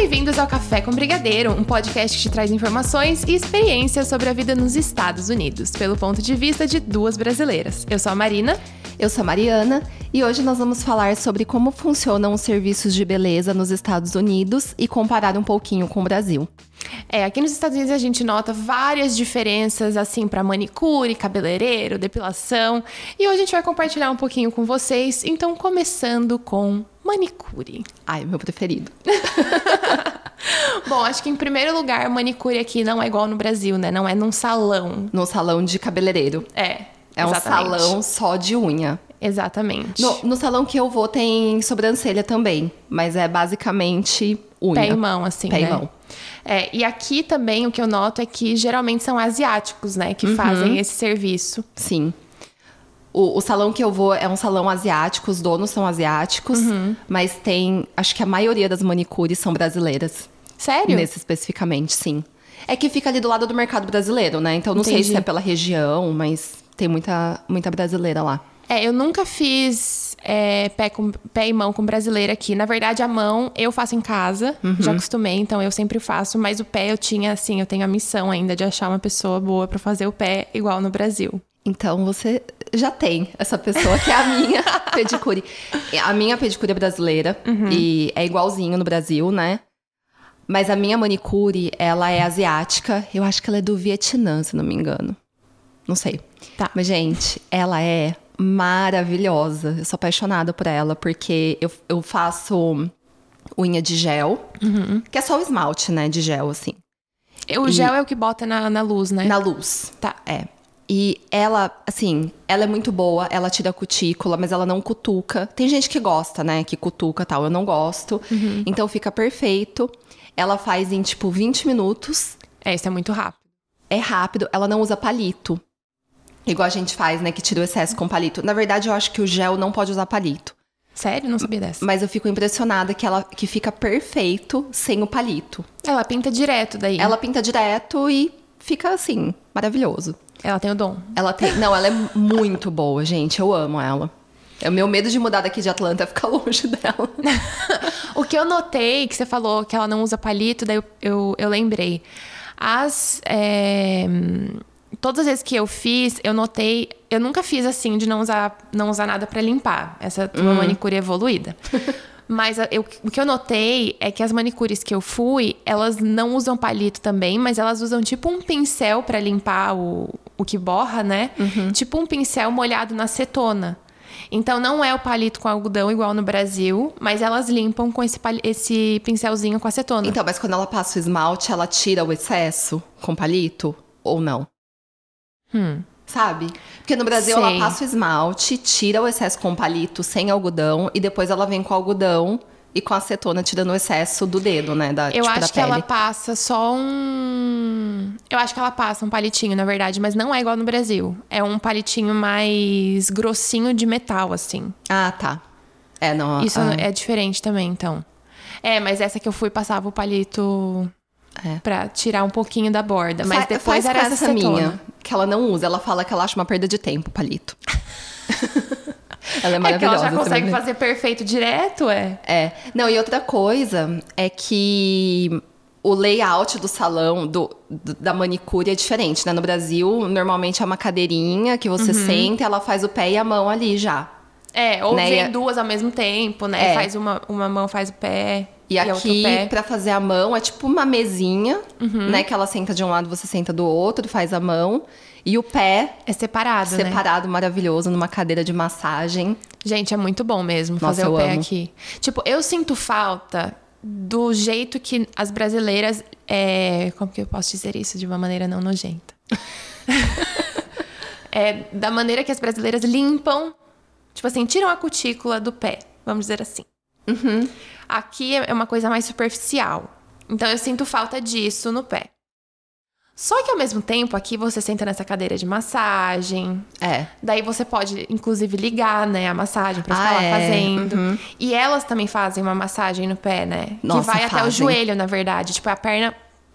bem-vindos ao Café com Brigadeiro, um podcast que te traz informações e experiências sobre a vida nos Estados Unidos, pelo ponto de vista de duas brasileiras. Eu sou a Marina. Eu sou a Mariana e hoje nós vamos falar sobre como funcionam os serviços de beleza nos Estados Unidos e comparar um pouquinho com o Brasil. É, aqui nos Estados Unidos a gente nota várias diferenças, assim, para manicure, cabeleireiro, depilação. E hoje a gente vai compartilhar um pouquinho com vocês. Então, começando com manicure. Ai, meu preferido. Bom, acho que em primeiro lugar, manicure aqui não é igual no Brasil, né? Não é num salão. No salão de cabeleireiro. É. É um salão só de unha. Exatamente. No, no, salão que eu vou tem sobrancelha também, mas é basicamente unha. Pé e mão, assim, Pé né? e mão. É, e aqui também o que eu noto é que geralmente são asiáticos, né, que uhum. fazem esse serviço. Sim. O, o, salão que eu vou é um salão asiático, os donos são asiáticos, uhum. mas tem. Acho que a maioria das manicures são brasileiras. Sério? Nesse especificamente, sim. É que fica ali do lado do mercado brasileiro, né? Então não Entendi. sei se é pela região, mas tem muita, muita brasileira lá. É, eu nunca fiz é, pé, com, pé e mão com brasileira aqui. Na verdade, a mão eu faço em casa, uhum. já acostumei, então eu sempre faço. Mas o pé eu tinha, assim, eu tenho a missão ainda de achar uma pessoa boa para fazer o pé igual no Brasil. Então você já tem essa pessoa que é a minha pedicure. A minha pedicure é brasileira uhum. e é igualzinho no Brasil, né? Mas a minha manicure, ela é asiática. Eu acho que ela é do Vietnã, se não me engano. Não sei. Tá. Mas, gente, ela é maravilhosa. Eu sou apaixonada por ela, porque eu, eu faço unha de gel, uhum. que é só o esmalte, né, de gel, assim. O e... gel é o que bota na, na luz, né? Na luz. Tá. É. E ela, assim, ela é muito boa, ela tira a cutícula, mas ela não cutuca. Tem gente que gosta, né, que cutuca tal, eu não gosto. Uhum. Então fica perfeito. Ela faz em, tipo, 20 minutos. É, isso é muito rápido. É rápido, ela não usa palito. Igual a gente faz, né? Que tira o excesso com palito. Na verdade, eu acho que o gel não pode usar palito. Sério? Não sabia dessa. Mas eu fico impressionada que ela que fica perfeito sem o palito. Ela pinta direto daí. Ela pinta direto e fica assim, maravilhoso. Ela tem o dom. Ela tem. Não, ela é muito boa, gente. Eu amo ela. É o meu medo de mudar daqui de Atlanta é ficar longe dela. o que eu notei, que você falou que ela não usa palito, daí eu, eu, eu lembrei. As. É todas as vezes que eu fiz, eu notei. Eu nunca fiz assim de não usar, não usar nada para limpar. Essa tua hum. manicure evoluída. Mas eu, o que eu notei é que as manicures que eu fui, elas não usam palito também, mas elas usam tipo um pincel para limpar o, o que borra, né? Uhum. Tipo um pincel molhado na acetona. Então não é o palito com algodão igual no Brasil, mas elas limpam com esse, esse pincelzinho com acetona. Então, mas quando ela passa o esmalte, ela tira o excesso com palito ou não? Hum. Sabe? Porque no Brasil Sei. ela passa o esmalte, tira o excesso com palito sem algodão e depois ela vem com algodão e com acetona tirando o excesso do dedo, né? Da, eu tipo, acho que ela passa só um. Eu acho que ela passa um palitinho, na verdade, mas não é igual no Brasil. É um palitinho mais grossinho de metal, assim. Ah, tá. É, não. Isso ah. é diferente também, então. É, mas essa que eu fui passava o palito é. Pra tirar um pouquinho da borda. Mas Fa depois era essa, essa minha, que ela não usa. Ela fala que ela acha uma perda de tempo, palito. ela é maravilhosa. É que ela já consegue também. fazer perfeito direto, é? É. Não, e outra coisa é que o layout do salão, do, do, da manicure é diferente, né? No Brasil, normalmente é uma cadeirinha que você uhum. senta, ela faz o pé e a mão ali já. É, ou né? vem duas ao mesmo tempo, né? É. Faz uma, uma mão, faz o pé. E, e aqui, para fazer a mão, é tipo uma mesinha, uhum. né? Que ela senta de um lado, você senta do outro, faz a mão. E o pé. É separado, separado né? Separado, maravilhoso, numa cadeira de massagem. Gente, é muito bom mesmo Nossa, fazer o pé amo. aqui. Tipo, eu sinto falta do jeito que as brasileiras. É... Como que eu posso dizer isso de uma maneira não nojenta? é, da maneira que as brasileiras limpam. Tipo assim, tiram a cutícula do pé, vamos dizer assim. Uhum. Aqui é uma coisa mais superficial. Então eu sinto falta disso no pé. Só que ao mesmo tempo, aqui você senta nessa cadeira de massagem. É. Daí você pode, inclusive, ligar, né, a massagem pra ficar ah, lá é. fazendo. Uhum. E elas também fazem uma massagem no pé, né? Nossa, que vai fazem. até o joelho, na verdade. Tipo, a perna.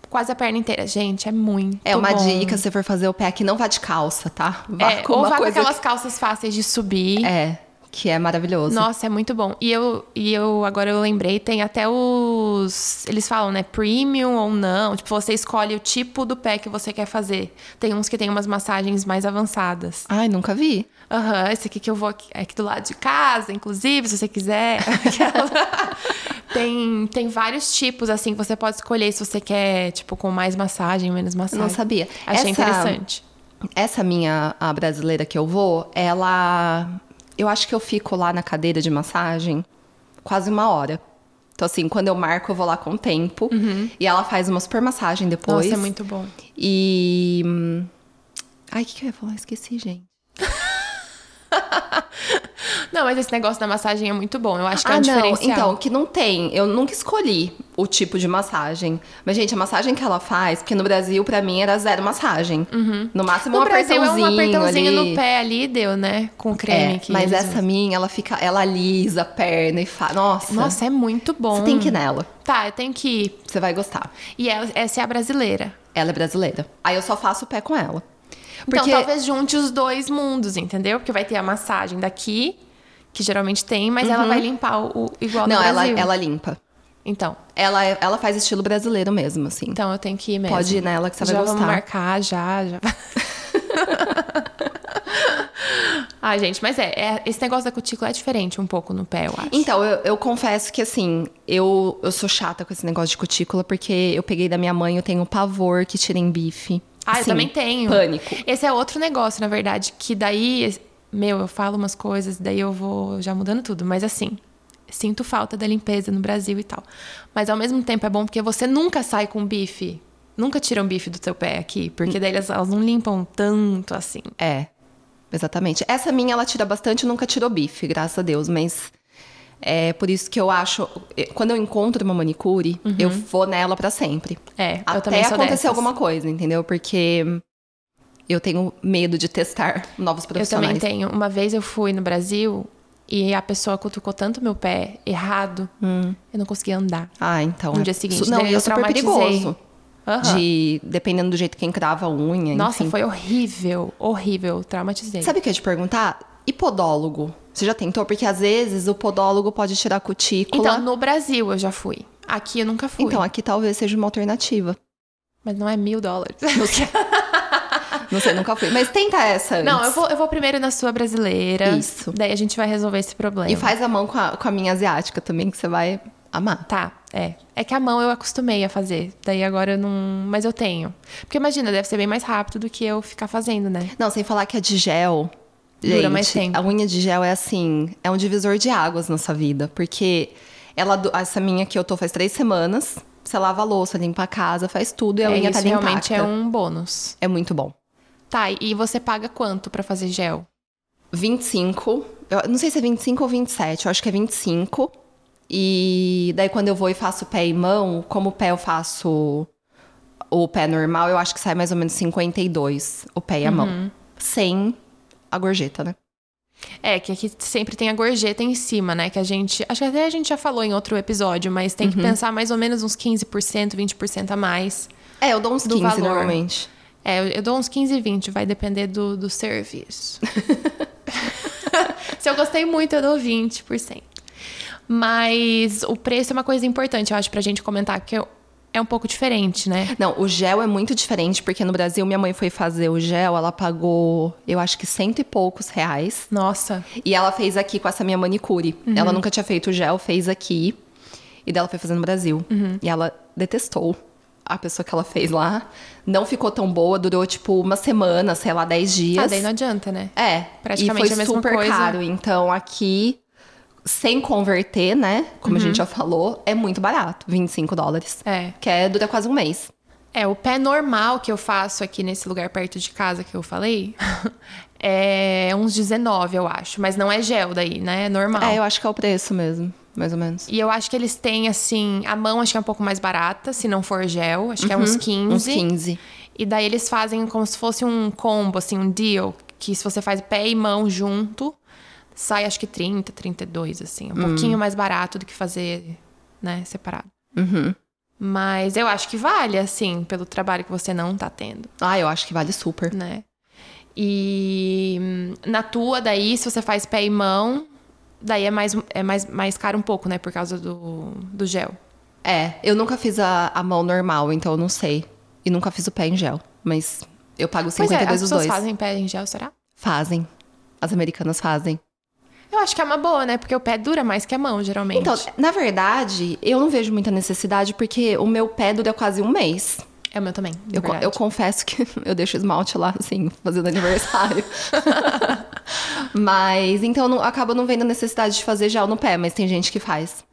Quase a perna inteira. Gente, é muito. É uma bom. dica se for fazer o pé aqui, não vá de calça, tá? Vá é, com ou vá com aqueisa... aquelas calças fáceis de subir. É que é maravilhoso. Nossa, é muito bom. E eu, e eu agora eu lembrei, tem até os. Eles falam, né? Premium ou não. Tipo, você escolhe o tipo do pé que você quer fazer. Tem uns que tem umas massagens mais avançadas. Ai, nunca vi. Aham, esse aqui que eu vou aqui, é aqui do lado de casa, inclusive, se você quiser. tem, tem vários tipos, assim, que você pode escolher se você quer, tipo, com mais massagem, menos massagem. Não sabia. Achei Essa- interessante. Essa minha a brasileira que eu vou, ela. Eu acho que eu fico lá na cadeira de massagem quase uma hora. Então, assim, quando eu marco, eu vou lá com o tempo. E ela faz uma super massagem depois. Nossa, é muito bom. E. hum, Ai, o que, que eu ia falar? Esqueci, gente. Não, mas esse negócio da massagem é muito bom. Eu acho que é ah, um não. diferencial. Então, que não tem. Eu nunca escolhi o tipo de massagem. Mas, gente, a massagem que ela faz, porque no Brasil, pra mim, era zero massagem. No máximo, no um Brasil é um apertãozinho apertãozinho ali. no pé ali, deu, né? Com creme É, que mas essa usam. minha, ela fica, ela alisa a perna e faz. Nossa, Nossa, é muito bom. você tem que ir nela. Tá, eu tenho que ir. Você vai gostar. E é- essa é a brasileira. Ela é brasileira. Aí eu só faço o pé com ela. Então Porque talvez junte os dois mundos, entendeu? Porque vai ter a massagem daqui, que geralmente tem, mas ela vai limpar o, o igual não, ela, ela limpa. Então, Ela, é- ela faz estilo brasileiro mesmo, assim. então eu tenho que ir mesmo. Pode ir nela que você vai já gostar. vamos marcar, já, já. Ai, gente, mas é, é- esse negócio da cutícula é diferente um pouco no pé, eu acho. Então, eu, eu confesso que assim, eu, eu sou chata com esse negócio de cutícula, porque eu peguei da minha mãe, eu tenho pavor que tirem bife. Ah, eu Assim, também tenho. Pânico. Esse é outro negócio, na verdade, que daí, meu, eu falo umas coisas, daí eu vou já mudando tudo, mas assim, sinto falta da limpeza no Brasil e tal. Mas ao mesmo tempo é bom porque você nunca sai com bife. Nunca tiram bife do teu pé aqui, porque daí elas, elas não limpam tanto assim. É, exatamente. Essa minha, ela tira bastante, nunca tirou bife, graças a Deus, mas é por isso que eu acho. Quando eu encontro uma manicure, eu vou nela pra sempre. É, eu Até acontecer dessas. alguma coisa, entendeu? Porque eu tenho medo de testar novos Eu profissionais. também tenho. Uma vez eu fui no Brasil e a pessoa cutucou tanto meu pé errado, eu não conseguia andar. Ah, então. No dia seguinte, Não, eu super perigoso. Aham. De, dependendo do jeito que encrava a unha. Nossa, enfim. foi horrível, horrível. Traumatizei. Sabe o que eu ia te perguntar? E podólogo? Você já tentou? Porque às vezes o podólogo pode tirar cutícula. Então, no Brasil eu já fui. Aqui eu nunca fui. Então, aqui talvez seja uma alternativa. Mas não é mil dólares. Não sei, não sei nunca fui. Mas tenta essa antes. Não, eu vou, eu vou primeiro na sua brasileira. Isso. Daí a gente vai resolver esse problema. E faz a mão com a, com a minha asiática também, que você vai amar. Tá, é. É que a mão eu acostumei a fazer. Daí agora eu não. Mas eu tenho. Porque imagina, deve ser bem mais rápido do que eu ficar fazendo, né? Não, sem falar que a de gel. Dura gente, mais tempo. A unha de gel é assim, é um divisor de águas na sua vida. Porque ela, essa minha que eu tô faz três semanas. Você lava a louça, limpa a casa, faz tudo e a é, unha tá limpa. realmente é um bônus. É muito bom. Tá, e você paga quanto pra fazer gel? 25. Eu não sei se é 25 ou 27, eu acho que é 25. E daí quando eu vou e faço pé e mão, como o pé eu faço o pé normal, eu acho que sai mais ou menos 52 o pé e a Uhum. mão. Sem a gorjeta, né? É, que aqui sempre tem a gorjeta em cima, né? Que a gente. Acho que até a gente já falou em outro episódio, mas tem que Uhum. pensar mais ou menos uns 15%, 20% a mais. É, eu dou uns Do 15 valor. normalmente. É, eu, eu dou uns 15, 20, vai depender do, do serviço. Se eu gostei muito, eu dou 20%. Mas o preço é uma coisa importante, eu acho, pra gente comentar, que eu- é um pouco diferente, né? Não, o gel é muito diferente, porque no Brasil minha mãe foi fazer o gel, ela pagou, eu acho que cento e poucos reais. Nossa. E ela fez aqui com essa minha manicure. Ela nunca tinha feito o gel, fez aqui. E dela foi fazer no Brasil. E ela detestou a pessoa que ela fez lá. Não ficou tão boa, durou tipo uma semana, sei lá, 10 dias. Ah, daí não adianta, né? É, Praticamente e foi a mesma super coisa. caro. Então aqui, sem converter, né? Como a gente já falou, é muito barato 25 dólares. É. Que é, dura quase um mês. É, o pé normal que eu faço aqui nesse lugar perto de casa que eu falei é uns 19, eu acho. Mas não é gel daí, né? É normal. É, eu acho que é o preço mesmo, mais ou menos. E eu acho que eles têm, assim, a mão acho que é um pouco mais barata, se não for gel. Acho que é uns 15. Uns 15. E daí eles fazem como se fosse um combo, assim, um deal. Que se você faz pé e mão junto, sai acho que 30, 32, assim. Um pouquinho mais barato do que fazer, né, separado. Uhum. Mas eu acho que vale, assim, pelo trabalho que você não tá tendo, Ah, eu acho que vale super. né? E hum, na tua, daí, se você faz pé e mão, Daí é mais, é mais, mais caro um pouco, né? Por causa do, do gel. É, eu nunca fiz a, a mão normal, então eu não sei. E nunca fiz o pé em gel. Mas eu pago Pois é, 52 as os pessoas dois. fazem pé em gel, será? Fazem. As americanas fazem. Eu acho que é uma boa, né? Porque o pé dura mais que a mão, geralmente. Então, na verdade, eu não vejo muita necessidade porque o meu pé dura quase um mês. É o meu também, Eu, eu confesso que eu deixo esmalte lá, assim, fazendo aniversário. mas, então, não, acaba não vendo necessidade de fazer gel no pé, mas tem gente que faz.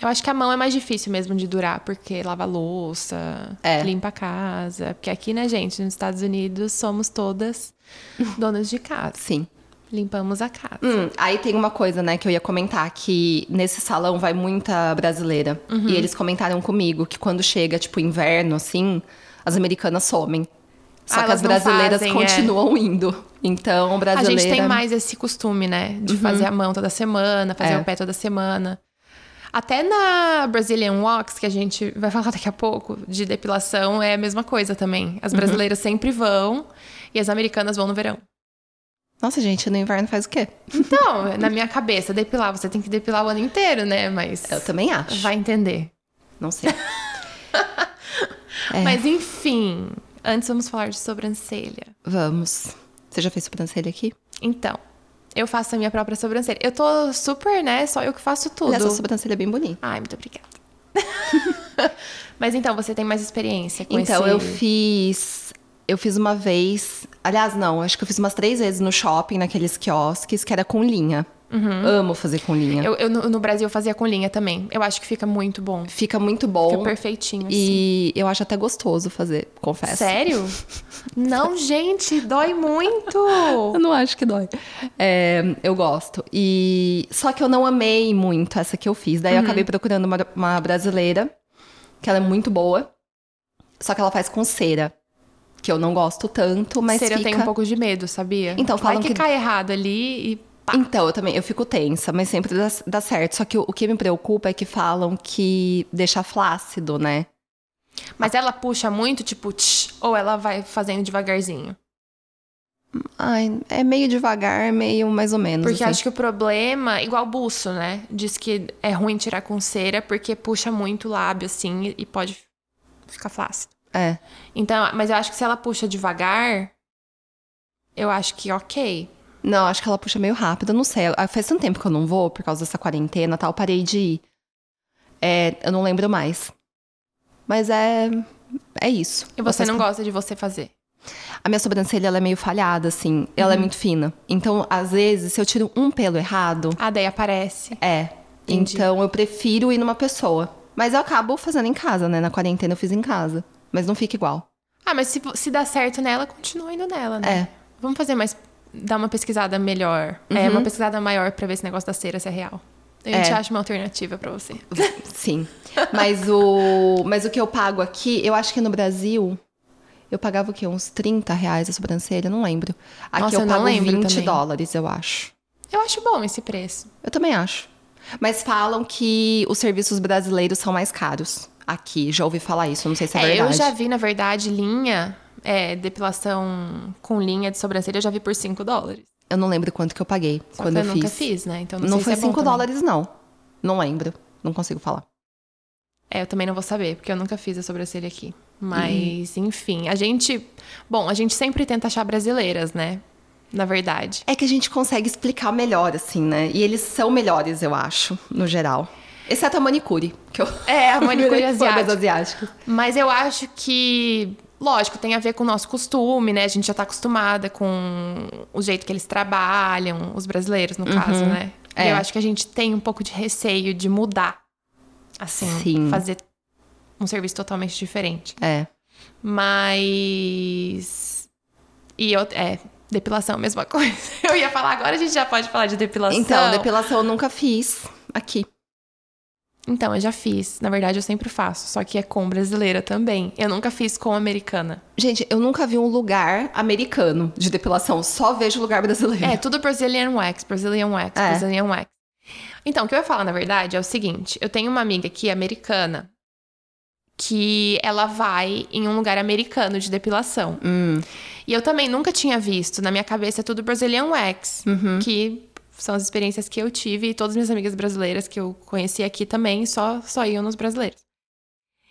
Eu acho que a mão é mais difícil mesmo de durar, porque lava a louça, É. limpa a casa. Porque aqui, né, gente, nos Estados Unidos somos todas donas de casa. Sim. Limpamos a casa. Hum, aí tem uma coisa, né, que eu ia comentar, que nesse salão vai muita brasileira. Uhum. E eles comentaram comigo que quando chega, tipo, inverno, assim, as americanas somem. Só Ah, que as brasileiras fazem, é. continuam indo. Então, A brasileira... gente tem mais esse costume, né? De fazer a mão toda semana, fazer É. o pé toda semana. Até na Brazilian Walks, que a gente vai falar daqui a pouco, de depilação, é a mesma coisa também. As brasileiras sempre vão e as americanas vão no verão. Nossa, gente, no inverno faz o quê? Então, na minha cabeça, depilar, você tem que depilar o ano inteiro, né? Mas Eu também acho. vai entender. Não sei. É. Mas enfim, antes vamos falar de sobrancelha. Vamos. Você já fez sobrancelha aqui? Então, eu faço a minha própria sobrancelha. Eu tô super, né? Só eu que faço tudo. Sua sobrancelha é bem bonita. Ai, muito obrigada. Mas então, você tem mais experiência com Então, esse... eu fiz. Eu fiz uma vez. Aliás, não, acho que eu fiz umas três vezes no shopping, naqueles quiosques, que era com linha. Amo fazer com linha. Uhum. Eu, eu no Brasil eu fazia com linha também. Eu acho que fica muito bom. Fica muito bom. Fica perfeitinho, assim. E eu acho até gostoso fazer, confesso. Sério? Não, gente, dói muito. Eu não acho que dói. É, eu gosto. E só que eu não amei muito essa que eu fiz. Daí eu Uhum. acabei procurando uma, uma brasileira, que ela é muito boa. Só que ela faz com cera. Que eu não gosto tanto, mas Cera fica... eu tenho um pouco de medo, sabia? Então, Vai falam que, que- cai errado ali e... Então, eu também, eu fico tensa, mas sempre dá, dá certo. Só que o, o que me preocupa é que falam que deixa flácido, né? Mas ela puxa muito, tipo, tch, ou ela vai fazendo devagarzinho? Ai, é meio devagar, meio mais ou menos. Porque assim. acho que o problema, igual buço, né? Diz que é ruim tirar com cera porque puxa muito o lábio, assim, e- e pode ficar flácido. É. Então, mas eu acho que se ela puxa devagar, eu acho que ok. Não, acho que ela puxa meio rápido, eu não sei. Faz tanto tempo que eu não vou, por causa dessa quarentena e tal, parei de ir. É, eu não lembro mais. Mas é. É isso. E você não gosta de você fazer. A minha sobrancelha, ela é meio falhada, assim. Ela Uhum. é muito fina. Então, às vezes, se eu tiro um pelo errado, Ah, daí aparece. é. Entendi. Então, eu prefiro ir numa pessoa. Mas eu acabo fazendo em casa, né? Na quarentena eu fiz em casa. Mas não fica igual. Ah, mas se, se dá certo nela, continua indo nela, né? É. Vamos fazer mais. Dar uma pesquisada melhor. É, uma pesquisada maior pra ver esse negócio da cera se é real. A gente É. acha uma alternativa pra você. Sim. Mas o, mas o que eu pago aqui, eu acho que no Brasil, eu pagava o quê? Uns 30 reais a sobrancelha? Não lembro. Aqui Nossa, eu eu pago lembro 20 também. dólares, eu acho. Eu acho bom esse preço. Eu também acho. Mas falam que os serviços brasileiros são mais caros aqui. Já ouvi falar isso, não sei se é, É, eu verdade. já vi, na verdade, linha, é, depilação com linha de sobrancelha, eu já vi por 5 dólares. Eu não lembro quanto que eu paguei Só quando eu eu fiz. nunca fiz, né? Então não, Não sei foi se é bom 5 também. dólares, não. Não lembro. Não consigo falar. É, eu também não vou saber, porque eu nunca fiz a sobrancelha aqui. Uhum. Mas, enfim, a gente. Bom, a gente sempre tenta achar brasileiras, né? Na verdade. É que a gente consegue explicar melhor, assim, né? E eles são melhores, eu acho, no geral. Exceto a manicure, que eu... É, a manicure asiática. asiáticas. Mas eu acho que, lógico, tem a ver com o nosso costume, né? A gente já tá acostumada com o jeito que eles trabalham, os brasileiros, no caso, né? É. eu acho que a gente tem um pouco de receio de mudar. Assim, Sim. fazer um serviço totalmente diferente. É. Mas. E eu. É, depilação, mesma coisa. Eu ia falar, agora a gente já pode falar de depilação. Então, depilação eu nunca fiz aqui. Então, eu já fiz. Na verdade, eu sempre faço. Só que é com brasileira também. Eu nunca fiz com americana. Gente, eu nunca vi um lugar americano de depilação, só vejo lugar brasileiro. É, tudo Brazilian Wax, Brazilian Wax, É. Brazilian Wax. Então, o que eu ia falar, na verdade, é o seguinte: eu tenho uma amiga aqui, americana, que ela vai em um lugar americano de depilação. Hum, E eu também nunca tinha visto. Na minha cabeça é tudo Brazilian Wax, Uhum. que são as experiências que eu tive e todas as minhas amigas brasileiras que eu conheci aqui também só, só iam nos brasileiros.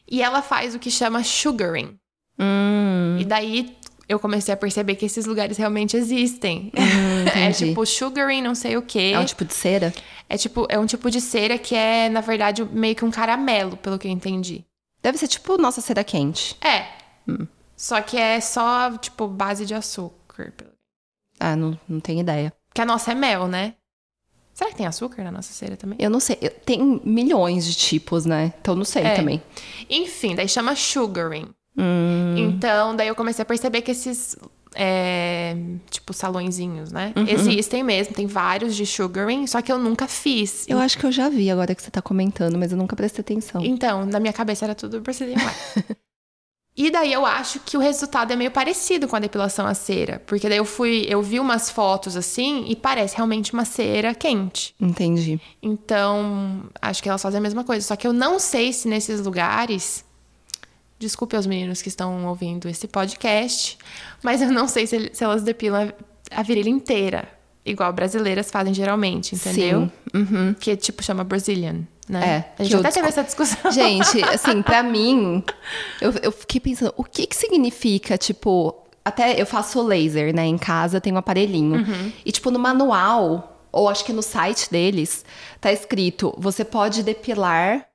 E ela faz o que chama sugaring. Hum, E daí eu comecei a perceber que esses lugares realmente existem. hum, é tipo sugaring, não sei o quê. É um tipo de cera? É tipo, é um tipo de cera que é, na verdade, meio que um caramelo, pelo que eu entendi. Deve ser tipo nossa cera quente. É. Hum. Só que é só, tipo, base de açúcar. Ah, não, não tenho ideia. Porque a nossa é mel, né? Será que tem açúcar na nossa cera também? Eu não sei. Tem milhões de tipos, né? Então não sei É. também. Enfim, daí chama sugaring. Hum, Então, daí eu comecei a perceber que esses, é, tipo, salõezinhos, né? Uhum. Existem mesmo, tem vários de sugaring, só que eu nunca fiz. eu acho que eu já vi agora que você tá comentando, mas eu nunca prestei atenção. Então, na minha cabeça era tudo Brazilian Wax. e daí eu acho que o resultado é meio parecido com a depilação a cera. Porque daí eu fui, eu vi umas fotos assim e parece realmente uma cera quente. Entendi. Então, acho que elas fazem a mesma coisa. Só que eu não sei se nesses lugares. Desculpe aos meninos que estão ouvindo esse podcast, mas eu não sei se, se elas depilam a, virilha inteira, igual brasileiras fazem geralmente, entendeu? Sim. Uhum. Que tipo chama Brazilian, né? É, A gente até teve desco- essa discussão. Gente, assim, pra mim, eu, eu fiquei pensando, o que que significa, tipo, até eu faço laser, né, em casa, tem um aparelhinho. Uhum. E, tipo, no manual, ou acho que no site deles, tá escrito, você pode depilar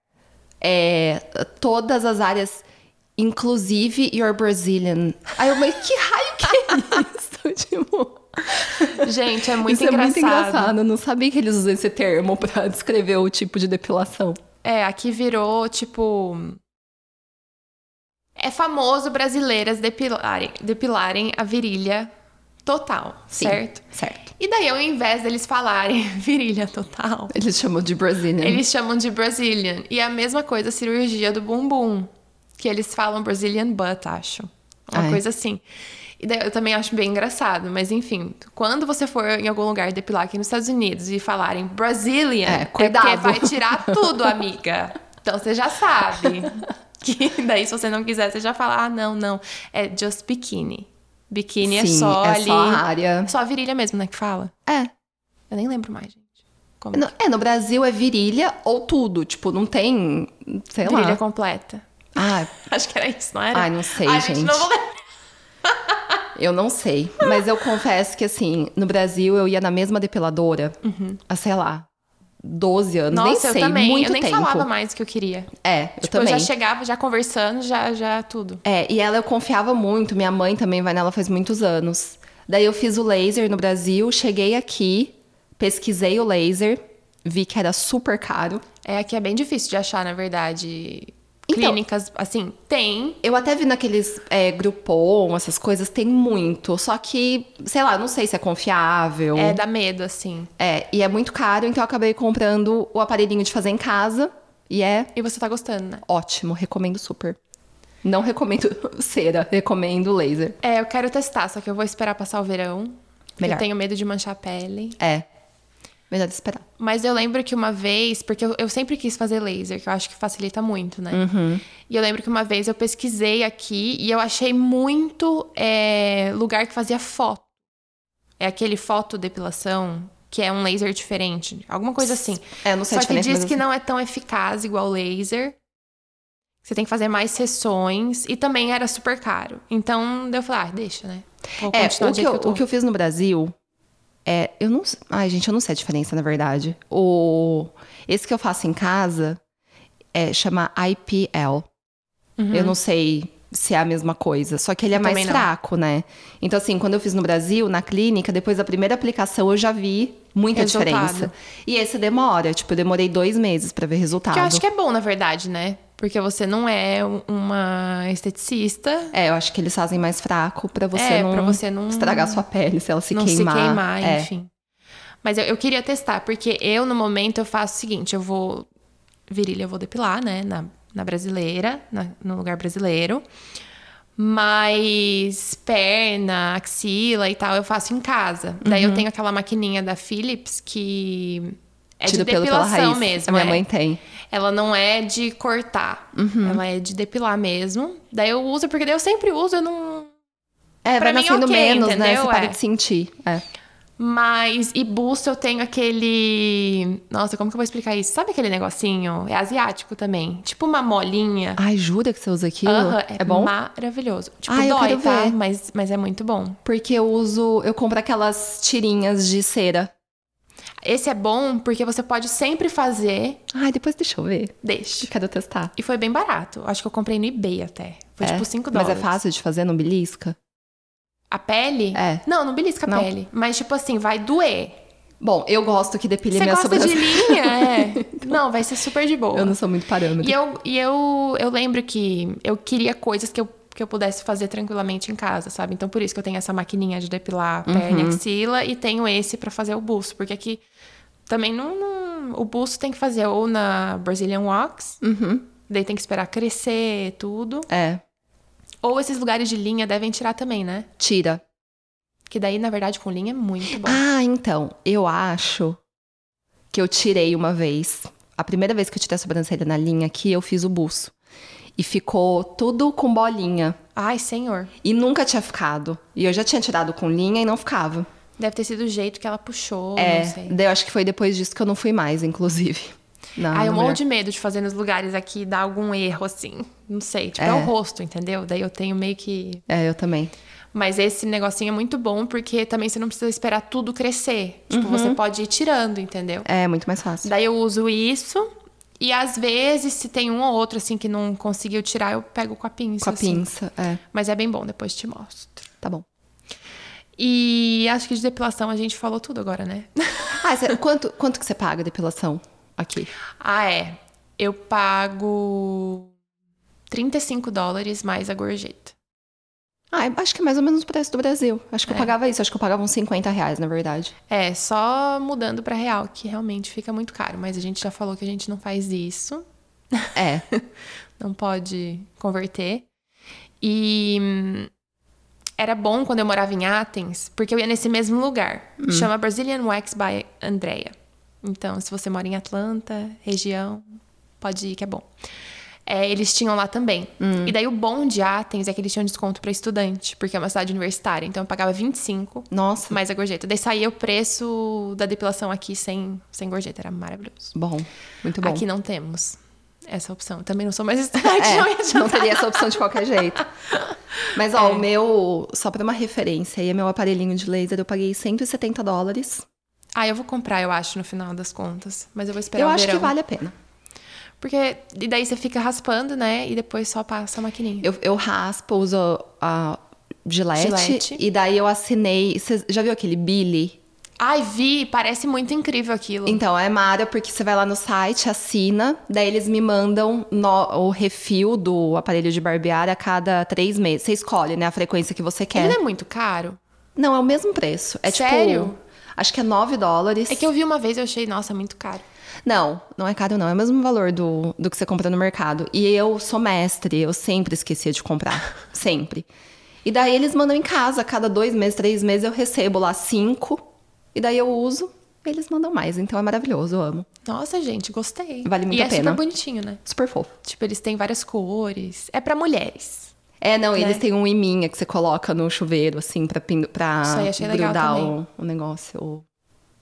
é, todas as áreas, inclusive your Brazilian. Aí eu, mas que raio que é isso? tipo... Gente, é muito isso engraçado. é muito engraçado. Eu não sabia que eles usam esse termo pra descrever o tipo de depilação. É, aqui virou, tipo. É famoso brasileiras depilarem, depilarem a virilha total, certo? Certo. E daí, ao invés deles falarem virilha total, Eles chamam de Brazilian. eles chamam de Brazilian. E a mesma coisa a cirurgia do bumbum, que eles falam Brazilian butt, acho. Uma é? coisa assim. E daí eu também acho bem engraçado, mas enfim, quando você for em algum lugar depilar aqui nos Estados Unidos e falarem Brazilian, É, é cuidado. porque vai tirar tudo, amiga. Então você já sabe. Que daí, se você não quiser, você já fala: ah, não, não. É just bikini. Biquíni é só é ali. só a área. Só a virilha mesmo, né? Que fala. É. Eu nem lembro mais, gente. No, é, no Brasil é virilha ou tudo. Tipo, não tem. Sei virilha lá. completa. Ah, Acho que era isso, não era? Ai, não sei, Ai, gente. não vou. Eu não sei. Mas eu confesso que, assim, no Brasil eu ia na mesma depiladora há, sei lá, 12 anos. nem Uhum. Nossa, sei, eu também. muito eu nem tempo. falava mais o que eu queria. É, eu Tipo, eu também. já chegava, já conversando, já, já tudo. É, e ela eu confiava muito. Minha mãe também vai nela faz muitos anos. Daí eu fiz o laser no Brasil, cheguei aqui, pesquisei o laser, vi que era super caro. É, aqui é bem difícil de achar, na verdade. Então- Clínicas, assim, tem. Eu até vi naqueles é, Groupon, essas coisas, tem muito. Só que, sei lá, não sei se é confiável. É, dá medo, assim. É, e é muito caro, então eu acabei comprando o aparelhinho de fazer em casa. E é E você tá gostando, né? ótimo, recomendo super. Não recomendo cera, recomendo laser. É, eu quero testar, só que eu vou esperar passar o verão. porque Melhor. Eu tenho medo de manchar a pele. É, melhor esperar. Mas eu lembro que uma vez, porque eu, eu sempre quis fazer laser, que eu acho que facilita muito, né? Uhum. E eu lembro que uma vez eu pesquisei aqui e eu achei muito é, lugar que fazia foto. É aquele fotodepilação, que é um laser diferente. Alguma coisa assim. É, não sei Só que diz que eu não é tão eficaz igual laser. Você tem que fazer mais sessões e também era super caro. Então eu falei, ah, deixa, né? Vou É, o que, eu, que eu o que eu fiz no Brasil é. Eu não. Ai, gente, eu não sei a diferença, na verdade. O, esse que eu faço em casa é, chama IPL. Uhum. Eu não sei se é a mesma coisa, só que ele é Eu mais também não. fraco, né? Então, assim, quando eu fiz no Brasil, na clínica, depois da primeira aplicação, eu já vi muita Resultado. diferença. E esse demora, tipo, eu demorei dois meses pra ver resultado. Que eu acho que é bom, na verdade, né? Porque você não é um- uma esteticista. É, eu acho que eles fazem mais fraco pra você É, não você não- estragar sua pele, se ela se não queimar. se queimar, é. enfim. Mas eu, eu queria testar, porque eu, no momento, eu faço o seguinte: eu vou. Virilha, eu vou depilar, né? Na, na brasileira, na- no lugar brasileiro. Mas perna, axila e tal, eu faço em casa. Daí Uhum. eu tenho aquela maquininha da Philips que é Tira de depilação mesmo. A minha é. mãe tem. Ela não é de cortar, Uhum. ela é de depilar mesmo. Daí eu uso, porque daí eu sempre uso, eu não. É, Pra vai mim, nascendo ok, menos, né? entendeu? Você para É. de sentir. É. Mas, e buço eu tenho aquele. Nossa, como que eu vou explicar isso? Sabe aquele negocinho? É asiático também. Tipo uma molinha. Ai, jura que você usa aquilo? Aham, é, bom? Maravilhoso. Tipo, Ai, dói, tá? Mas, mas é muito bom. Porque eu uso. Eu compro aquelas tirinhas de cera. Esse é bom porque você pode sempre fazer. Ai, depois deixa eu ver. Deixa. Eu quero testar. E foi bem barato. Acho que eu comprei no eBay até. Foi É? tipo 5 Mas dólares. é fácil de fazer, não belisca? A pele? É. Não, não belisca a Não? pele. Mas, tipo assim, vai doer. Bom, eu gosto que depile Você minha gosta de sobrancelha. linha? É. Não, vai ser super de boa. Eu não sou muito parâmetro. E eu, e eu, eu lembro que eu queria coisas que eu, que eu pudesse fazer tranquilamente em casa, sabe? Então, por isso que eu tenho essa maquininha de depilar perna e axila e tenho esse pra fazer o buço. Porque aqui também não, não- O buço tem que fazer ou na Brazilian Wax, Uhum. daí tem que esperar crescer tudo. É, Ou esses lugares de linha devem tirar também, né? tira. Que daí, na verdade, com linha é muito bom. Ah, então, eu acho que eu tirei uma vez. A primeira vez que eu tirei a sobrancelha na linha aqui, eu fiz o buço. E ficou tudo com bolinha. Ai, senhor. E nunca tinha ficado. E eu já tinha tirado com linha e não ficava. Deve ter sido o jeito que ela puxou, não é, sei. daí eu acho que foi depois disso que eu não fui mais, inclusive. Não, Ai, eu não morro de medo de fazer nos lugares aqui e dar algum erro, assim. Não sei. Tipo, é. É. o rosto, entendeu? Daí eu tenho meio que. É, eu também. Mas esse negocinho é muito bom porque também você não precisa esperar tudo crescer. Tipo, Uhum. você pode ir tirando, entendeu? É muito mais fácil. Daí eu uso isso. E às vezes, se tem um ou outro, assim, que não conseguiu tirar, eu pego com a pinça. Com a assim. pinça, é. Mas é bem bom, depois te mostro. Tá bom. E acho que de depilação a gente falou tudo agora, né? Ah, cê- quanto, quanto que você paga a depilação aqui? ah, é. Eu pago 35 dólares mais a gorjeta. Ah, eu acho que é mais ou menos o preço do Brasil. Acho que eu É. pagava isso. Acho que eu pagava uns 50 reais, na verdade. É, só mudando pra real, que realmente fica muito caro. Mas a gente já falou que a gente não faz isso. É. não pode converter. E hum, era bom quando eu morava em Athens, porque eu ia nesse mesmo lugar. Chama Brazilian Wax by Andrea. Então, se você mora em Atlanta, região, pode ir que é bom. É, eles tinham lá também. E daí o bom de Athens é que eles tinham desconto pra estudante, porque é uma cidade universitária. Então eu pagava 25 Nossa. mais a gorjeta. Daí saía o preço da depilação aqui sem, sem gorjeta. Era maravilhoso. Bom, muito bom. Aqui não temos essa opção. Também não sou mais estudante, É, não não teria essa opção de qualquer jeito. Mas, ó, o meu, só pra uma referência, aí é meu aparelhinho de laser, eu paguei 170 dólares. Ah, eu vou comprar, eu acho, no final das contas. Mas eu vou esperar eu acho verão. que vale a pena. Porque e daí você fica raspando, né? E depois só passa a maquininha. Eu, eu raspo, uso a Gillette, Gillette. E daí eu assinei. Você já viu aquele Billy? Ai, vi! Parece muito incrível aquilo. Então, é mara porque você vai lá no site, assina, daí eles me mandam no- o refil do aparelho de barbear a cada três meses. Você escolhe, né, a frequência que você quer. Ele não é muito caro? Não, é o mesmo preço. É Sério? tipo. Acho que é 9 dólares. É que eu vi uma vez e eu achei, nossa, muito caro. Não, não é caro, não. É o mesmo valor do, do que você compra no mercado. E eu sou mestre, eu sempre esquecia de comprar. sempre. E daí eles mandam em casa, cada dois meses, três meses, eu recebo lá cinco. E daí eu uso, eles mandam mais. Então é maravilhoso, eu amo. Nossa, gente, gostei. Vale muito e a é pena. super bonitinho, né? Super fofo. Tipo, eles têm várias cores. É pra mulheres. É, não, Né? eles têm um iminha que você coloca no chuveiro, assim, pra, pra Isso aí achei legal grudar também. o, o negócio,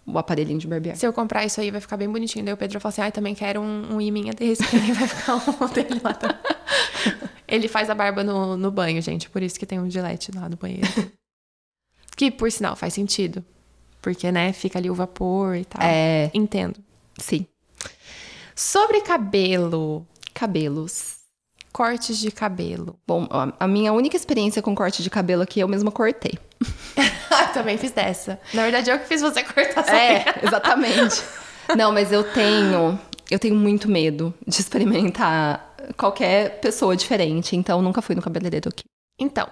o aparelhinho de barbear. Se eu comprar isso aí, vai ficar bem bonitinho. Daí o Pedro falou assim: ai, também quero um, um iminha desse. Aí vai ficar um dele lá também. Ele faz a barba no, no banho, gente. Por isso que tem um gilete lá no banheiro. que, por sinal, faz sentido. Porque, né, fica ali o vapor e tal. É, Entendo. sim. Sobre cabelo, Cabelos. cortes de cabelo. Bom, a- a minha única experiência com corte de cabelo aqui, eu mesma cortei. Também fiz dessa. Na verdade, eu que fiz você cortar sua É, exatamente. Não, mas eu tenho, eu tenho muito medo de experimentar qualquer pessoa diferente, então nunca fui no cabeleireiro aqui. Então,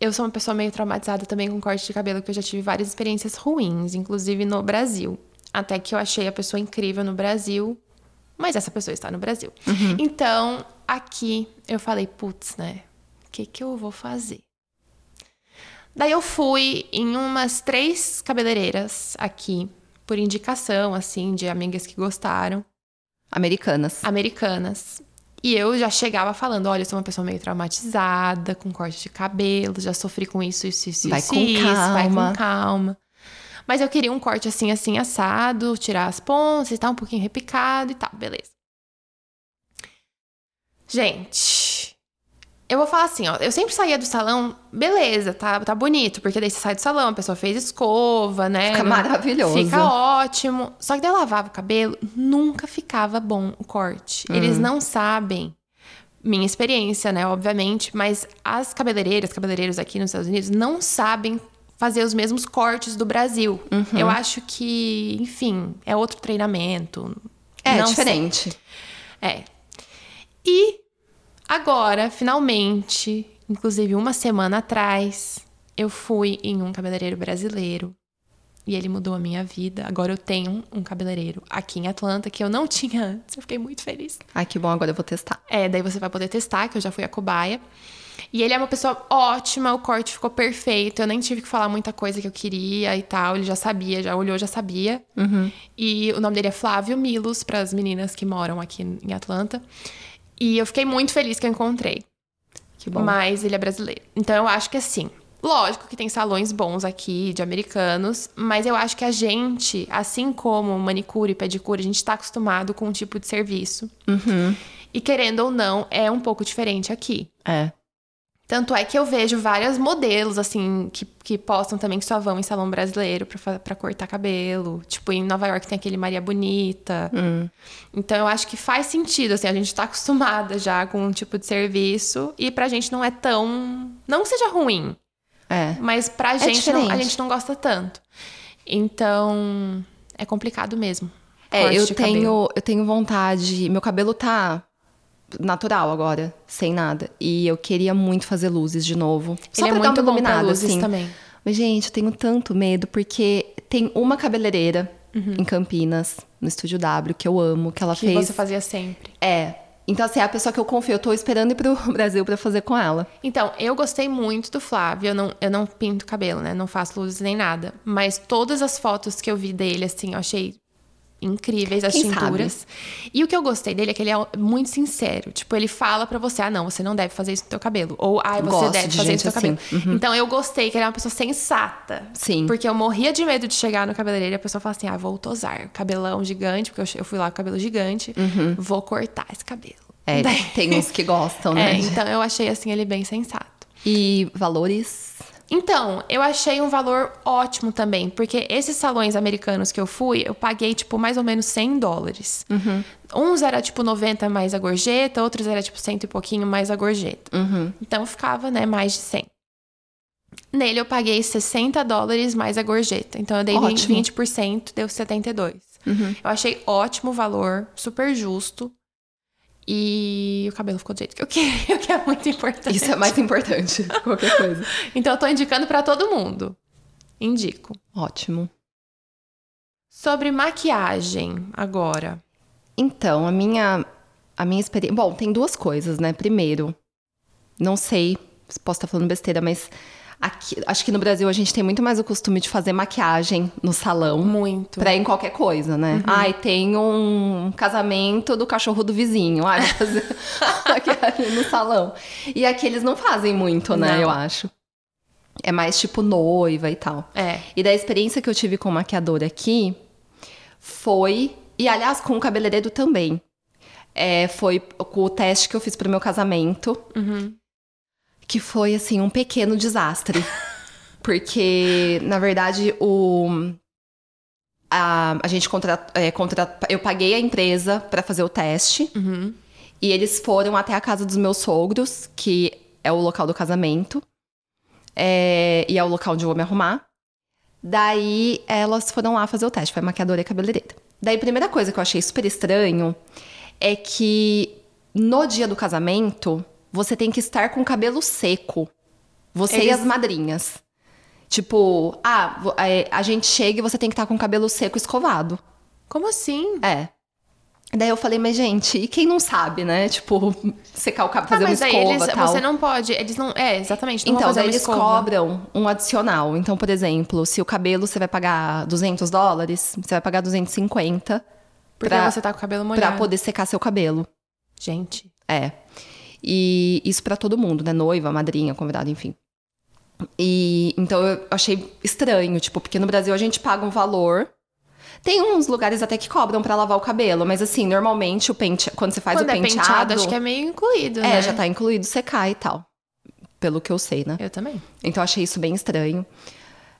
eu sou uma pessoa meio traumatizada também com corte de cabelo, porque eu já tive várias experiências ruins, inclusive no Brasil. Até que eu achei a pessoa incrível no Brasil, mas essa pessoa está no Brasil. Então, aqui eu falei, putz, né? O que, que eu vou fazer? Daí eu fui em umas três cabeleireiras aqui, por indicação, assim, de amigas que gostaram Americanas. americanas. E eu já chegava falando, olha, eu sou uma pessoa meio traumatizada, com corte de cabelo, já sofri com isso, isso, isso, Vai isso, com isso, vai calma." com calma. Mas eu queria um corte assim, assim, assado, tirar as pontas e tal, um pouquinho repicado e tal, beleza. Gente, eu vou falar assim, ó. Eu sempre saía do salão, beleza, tá, tá bonito, porque daí você sai do salão, a pessoa fez escova, né? Fica maravilhoso. Fica ótimo. Só que daí eu lavava o cabelo, nunca ficava bom o corte. Eles não sabem. Minha experiência, né, obviamente, mas as cabeleireiras, cabeleireiros aqui nos Estados Unidos não sabem fazer os mesmos cortes do Brasil. Eu acho que, enfim, é outro treinamento. É Não sei. diferente. É. E agora, finalmente, inclusive uma semana atrás, eu fui em um cabeleireiro brasileiro. E ele mudou a minha vida. Agora eu tenho um cabeleireiro aqui em Atlanta que eu não tinha antes. Eu fiquei muito feliz. Ai, que bom, agora eu vou testar. É, daí você vai poder testar, que eu já fui a cobaia. E ele é uma pessoa ótima, o corte ficou perfeito. Eu nem tive que falar muita coisa que eu queria e tal. Ele já sabia, já olhou, já sabia. E o nome dele é Flávio Milos, para as meninas que moram aqui em Atlanta. E eu fiquei muito feliz que eu encontrei. Que bom. Mas ele é brasileiro. Então eu acho que assim. Lógico que tem salões bons aqui de americanos, mas eu acho que a gente, assim como manicure e pedicure, a gente tá acostumado com um tipo de serviço. Uhum. E querendo ou não, é um pouco diferente aqui. É. Tanto é que eu vejo vários modelos, assim, que, que postam também que só vão em salão brasileiro pra cortar cabelo. Tipo, em Nova York tem aquele Maria Bonita. Hum. Então eu acho que faz sentido, assim, a gente tá acostumada já com um tipo de serviço e pra gente não é tão. Não que seja ruim, É. mas pra gente não, a gente não gosta tanto. Então é complicado mesmo. É, eu cabelo. tenho, eu tenho vontade. Meu cabelo tá natural agora, sem nada. E eu queria muito fazer luzes de novo. Só Ele é pra muito dar uma bom luzes assim. também. Mas, gente, eu tenho tanto medo, porque tem uma cabeleireira Uhum. em Campinas, no Estúdio W, que eu amo, que ela Que fez. você fazia sempre. É. Então, assim, é a pessoa que eu confio. Eu tô esperando ir pro Brasil pra fazer com ela. Então, eu gostei muito do Flávio. Eu não, eu não pinto cabelo, né? Não faço luzes nem nada. Mas todas as fotos que eu vi dele, assim, eu achei incríveis as Quem tinturas. E o que eu gostei dele é que ele é muito sincero. Tipo, ele fala pra você: ah, não, você não deve fazer isso no teu cabelo. Ou, ah, você Gosto deve de fazer isso no teu assim. cabelo. Então, eu gostei que ele é uma pessoa sensata. Sim. Porque eu morria de medo de chegar no cabeleireiro e a pessoa fala assim: ah, vou tosar. Cabelão gigante, porque eu, fui lá com cabelo gigante. Vou cortar esse cabelo. É, Daí- tem uns que gostam, É, né? então eu achei assim ele bem sensato. E valores? Então, eu achei um valor ótimo também, porque esses salões americanos que eu fui, eu paguei, tipo, mais ou menos 100 dólares. Uns era, tipo, 90 mais a gorjeta, outros era, tipo, cento e pouquinho mais a gorjeta. Então, ficava, né, mais de 100. Nele, eu paguei 60 dólares mais a gorjeta. Então, eu dei Ótimo. 20%, deu 72. Eu achei ótimo o valor, super justo. E o cabelo ficou do jeito que eu queria, o que é muito importante. Isso é mais importante. Qualquer coisa. Então eu tô indicando pra todo mundo. Indico. Ótimo. Sobre maquiagem agora. Então, a minha, a minha experiência. Bom, tem duas coisas, né? Primeiro, não sei se posso estar falando besteira, mas aqui, acho que no Brasil a gente tem muito mais o costume de fazer maquiagem no salão. Muito. Pra ir em qualquer coisa, né? Ai, tem um casamento do cachorro do vizinho. Ai, fazer maquiagem no salão. E aqui eles não fazem muito, né? Não. Eu acho. É mais tipo noiva e tal. É. E da experiência que eu tive com maquiador aqui, foi. E aliás, com o cabeleireiro também. É, foi com o teste que eu fiz pro meu casamento. Que foi, assim, um pequeno desastre. Porque, na verdade, o. A, a gente contratou. É, contrat- eu paguei a empresa pra fazer o teste. Uhum. E eles foram até a casa dos meus sogros, que é o local do casamento. É, e é o local onde eu vou me arrumar. Daí elas foram lá fazer o teste, foi maquiadora e cabeleireira. Daí a primeira coisa que eu achei super estranho é que no dia do casamento você tem que estar com o cabelo seco. Você e Eles- as madrinhas. Tipo, ah, é, a gente chega e você tem que estar com o cabelo seco escovado. Como assim? É. Daí eu falei, mas gente, e quem não sabe, né? Tipo, secar o cabelo, fazer ah, mas uma escova eles, e tal. você não pode. Eles não. É, exatamente. Não Então, daí eles escova. cobram um adicional. Então, por exemplo, se o cabelo você vai pagar 200 dólares, você vai pagar 250 Porque pra, você tá com o cabelo molhado. pra poder secar seu cabelo. Gente. É. E isso pra todo mundo, né? Noiva, madrinha, convidado, enfim. E então eu achei estranho, tipo, porque no Brasil a gente paga um valor. Tem uns lugares até que cobram pra lavar o cabelo, mas assim, normalmente o pente, quando você faz Quando o é penteado, penteado, acho que é meio incluído, é, né? já tá incluído secar e tal. Pelo que eu sei, né? Eu também. Então eu achei isso bem estranho.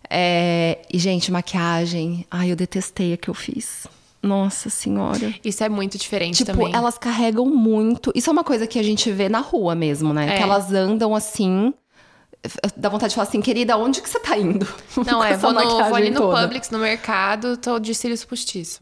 É, E, gente, maquiagem. Ai, eu detestei a que eu fiz. Nossa senhora. Isso é muito diferente Tipo, também. elas carregam muito. Isso é uma coisa que a gente vê na rua mesmo, né? É. Que elas andam assim. Dá vontade de falar assim, querida, onde que você tá indo? Não, é, vou, no, vou ali no toda. Publix, no mercado, tô de cílios postiço.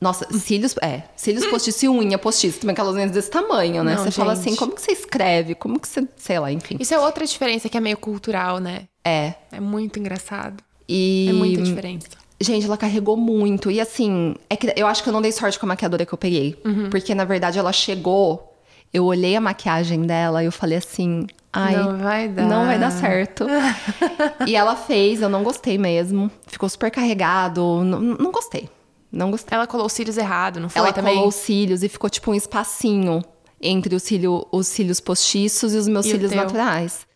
Nossa, cílios, é, cílios postiço e unha postiço, também aquelas unhas desse tamanho, né? Não, você fala assim, gente. como que você escreve? Como que você, sei lá, enfim. Isso é outra diferença que é meio cultural, né? É. É muito engraçado. E É muita diferença. Gente, ela carregou muito. E assim, é que eu acho que eu não dei sorte com a maquiadora que eu peguei. Uhum. Porque, na verdade, ela chegou, eu olhei a maquiagem dela e eu falei assim. Ai, Não vai dar. Não vai dar certo. e ela fez, eu não gostei mesmo. Ficou super carregado. Não, não gostei. Não gostei. Ela colou os cílios errado, não foi Ela também? colou os cílios e ficou tipo um espacinho entre os, cílio, os cílios postiços e os meus E cílios naturais.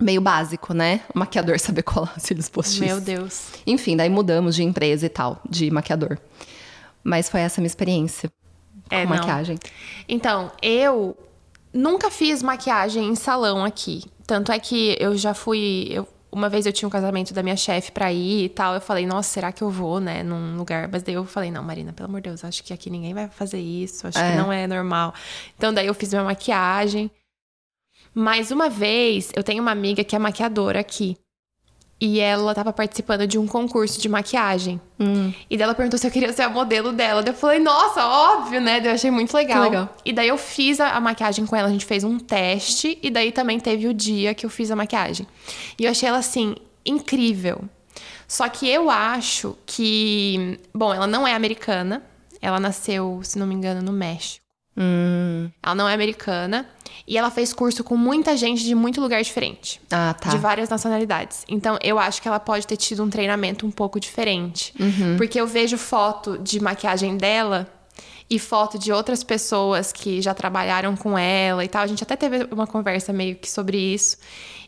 Meio básico, né? O maquiador saber colar cílios postiços. Meu Deus. Enfim, daí mudamos de empresa e tal, de maquiador. Mas foi essa a minha experiência É, com não. maquiagem. Então, eu nunca fiz maquiagem em salão aqui. Tanto é que eu já fui. eu- uma vez eu tinha um casamento da minha chefe pra ir e tal. Eu falei, nossa, será que eu vou, né, num lugar? Mas daí eu falei, não, Marina, pelo amor de Deus, acho que aqui ninguém vai fazer isso. Acho É. que não é normal. Então, daí eu fiz minha maquiagem. Mas uma vez, eu tenho uma amiga que é maquiadora aqui. E ela tava participando de um concurso de maquiagem. Hum. E daí ela perguntou se eu queria ser a modelo dela. Daí eu falei, nossa, óbvio, né? Daí eu achei muito legal. Legal. E daí eu fiz a, a maquiagem com ela, a gente fez um teste. E daí também teve o dia que eu fiz a maquiagem. E eu achei ela, assim, incrível. Só que eu acho que... Bom, ela não é americana. Ela nasceu, se não me engano, no México. Hum. Ela não é americana. E ela fez curso com muita gente de muito lugar diferente Ah, tá. de várias nacionalidades. Então, eu acho que ela pode ter tido um treinamento um pouco diferente. Uhum. Porque eu vejo foto de maquiagem dela e foto de outras pessoas que já trabalharam com ela e tal. A gente até teve uma conversa meio que sobre isso.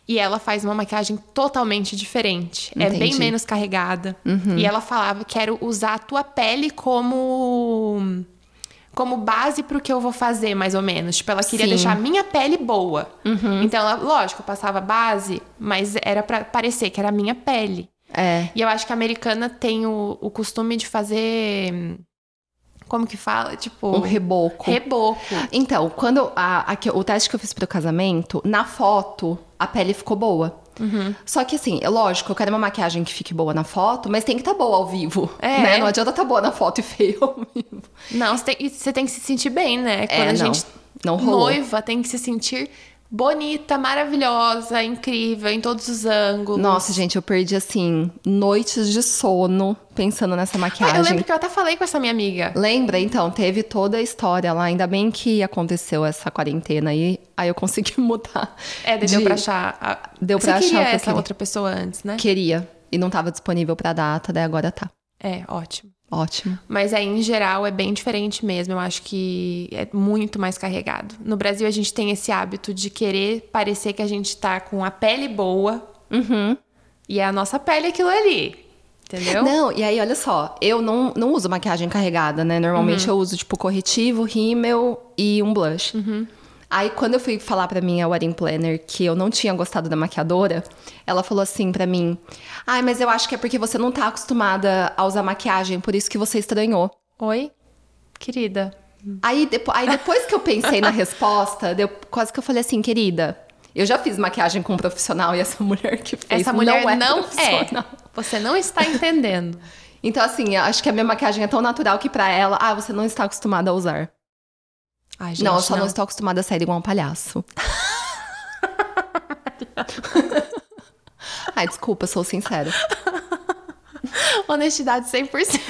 E ela faz uma maquiagem totalmente diferente. É bem Entendi. Uhum. menos carregada. E ela falava: quero usar a tua pele como. Como base pro que eu vou fazer, mais ou menos. Tipo, ela queria Sim. Uhum. deixar a minha pele boa. Então, ela, lógico, eu passava base, mas era pra parecer que era a minha pele. É. E eu acho que a americana tem o, o costume de fazer. hum, Como que fala? Tipo. Um reboco. Reboco. Então, quando a, a o teste que eu fiz pro casamento, na foto, a pele ficou boa. Uhum. Só que assim, é lógico, eu quero uma maquiagem que fique boa na foto, mas tem que estar boa ao vivo. É. Né? Não adianta estar boa na foto e feio ao vivo. Não, você tem, você tem que se sentir bem, né? Quando É, a não. gente. Não rolou. noiva tem que se sentir bonita, maravilhosa, incrível, em todos os ângulos. Nossa, gente, eu perdi assim, noites de sono pensando nessa Ah, maquiagem. eu lembro que eu até falei com essa minha amiga. Lembra? Então, teve toda a história lá. Ainda bem que aconteceu essa quarentena aí. Aí eu consegui mudar. É, de- deu pra achar. a- Deu Você pra achar queria essa outra pessoa antes, né? Queria. E não tava disponível pra data, daí agora tá. É, ótimo. Ótimo. Mas aí, em geral, é bem diferente mesmo. Eu acho que é muito mais carregado. No Brasil, a gente tem esse hábito de querer parecer que a gente tá com a pele boa. Uhum. E é a nossa pele aquilo ali. Entendeu? Não, e aí, olha só, eu não, não uso maquiagem carregada, né? Normalmente eu uso, tipo, corretivo, rímel e um blush. Aí, quando eu fui falar pra minha wedding planner que eu não tinha gostado da maquiadora, ela falou assim pra mim: Ai, mas eu acho que é porque você não tá acostumada a usar maquiagem, por isso que você estranhou. Oi, querida. Aí, depo aí depois que eu pensei na resposta, deu, quase que eu falei assim, querida, eu já fiz maquiagem com um profissional e essa mulher que fez Essa mulher não é não, é. profissional. Você não está entendendo. Então, assim, eu acho que a minha maquiagem é tão natural que pra ela, ah, você não está acostumada a usar. Ai, gente, não, eu só não. estou acostumada a sair igual um palhaço. Ai, desculpa, sou sincera. Honestidade 100%.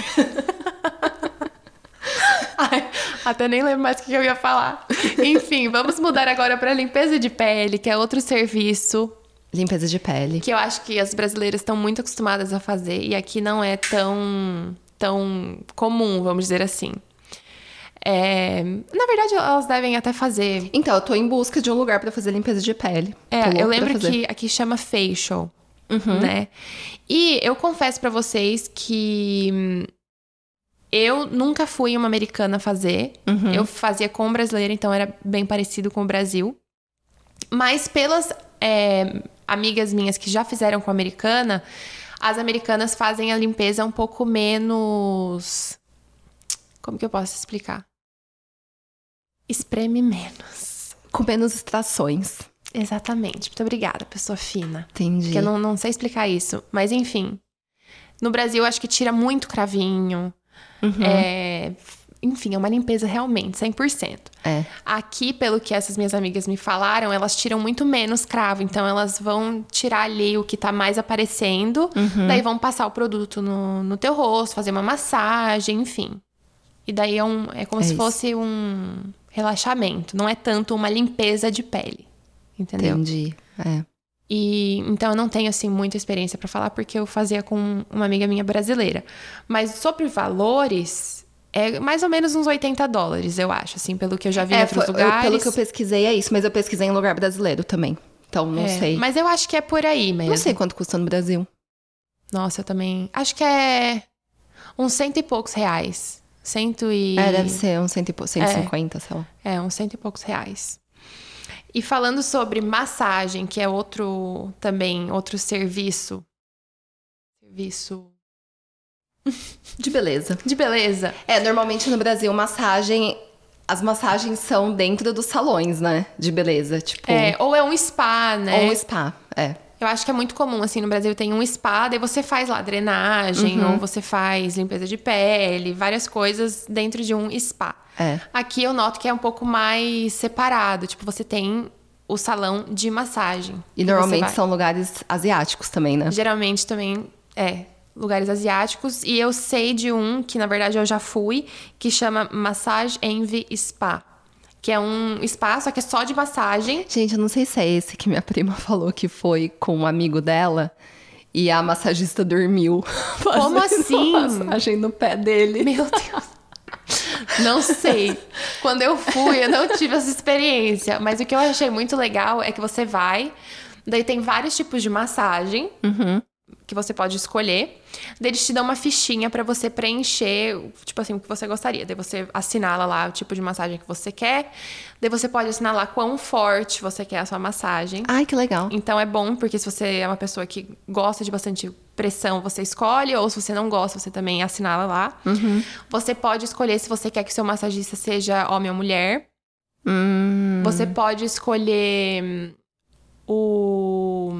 Ai, até nem lembro mais o que eu ia falar. Enfim, vamos mudar agora para limpeza de pele, que é outro serviço Limpeza de pele. que eu acho que as brasileiras estão muito acostumadas a fazer e aqui não é tão tão comum, vamos dizer assim. É, na verdade, elas devem até fazer. Então, eu tô em busca de um lugar pra fazer limpeza de pele. É, eu lembro. Uhum. que aqui chama facial, né? E eu confesso pra vocês que hum, eu nunca fui uma americana fazer. Uhum. Eu fazia com brasileira, então era bem parecido com o Brasil. Mas pelas é, amigas minhas que já fizeram com americana, as americanas fazem a limpeza um pouco menos. Como que eu posso explicar? Espreme menos. Com menos extrações. Exatamente. Muito obrigada, pessoa fina. Entendi. Porque eu não, não sei explicar isso. Mas enfim. No Brasil, eu acho que tira muito cravinho. Uhum. É, enfim, é uma limpeza realmente, 100%. É. Aqui, pelo que essas minhas amigas me falaram, elas tiram muito menos cravo. Então, elas vão tirar ali o que tá mais aparecendo. Uhum. Daí, vão passar o produto no, no teu rosto, fazer uma massagem, enfim. E daí, é, um, é como É se isso. fosse um relaxamento. Não é tanto uma limpeza de pele. Entendeu? Entendi. É. E então eu não tenho assim muita experiência pra falar porque eu fazia com uma amiga minha brasileira. Mas sobre valores, é mais ou menos uns 80 dólares, eu acho, assim, pelo que eu já vi em É, outros foi- eu- lugares. pelo que eu pesquisei é isso, mas eu pesquisei em lugar brasileiro também. Então não É, sei. Mas eu acho que é por aí mesmo. Não sei quanto custa no Brasil. Nossa, eu também. Acho que é uns cento e poucos reais. Cento e. É, deve ser uns cento e pou- 150, sei lá. É, uns cento e poucos reais. E falando sobre massagem, que é outro também, outro serviço. Serviço De beleza. de beleza. É, normalmente no Brasil, massagem. As massagens são dentro dos salões, né? De beleza. Tipo. É, ou é um spa, né? Ou um spa. É. Eu acho que é muito comum, assim, no Brasil tem um spa, daí você faz lá drenagem, Uhum. ou você faz limpeza de pele, várias coisas dentro de um spa. É. Aqui eu noto que é um pouco mais separado, tipo, você tem o salão de massagem. E normalmente são lugares asiáticos também, né? Geralmente também é lugares asiáticos. E eu sei de um que, na verdade, eu já fui, que chama Massage Envy Spa. Que é um spa, só que é só de massagem. Gente, eu não sei se é esse que minha prima falou que foi com um amigo dela e a massagista dormiu. Como assim? Massagem no pé dele. Meu Deus. Não sei. Quando eu fui, eu não tive essa experiência. Mas o que eu achei muito legal é que você vai, daí tem vários tipos de massagem que você pode escolher. Daí eles te dão uma fichinha pra você preencher, tipo assim, o que você gostaria. Daí você assinala lá o tipo de massagem que você quer. Daí você pode assinalar quão forte você quer a sua massagem. Ai, que legal. Então é bom, porque se você é uma pessoa que gosta de bastante pressão, você escolhe, ou se você não gosta, você também assinala lá. Você pode escolher se você quer que seu massagista seja homem ou mulher. Hum, Você pode escolher hum, o,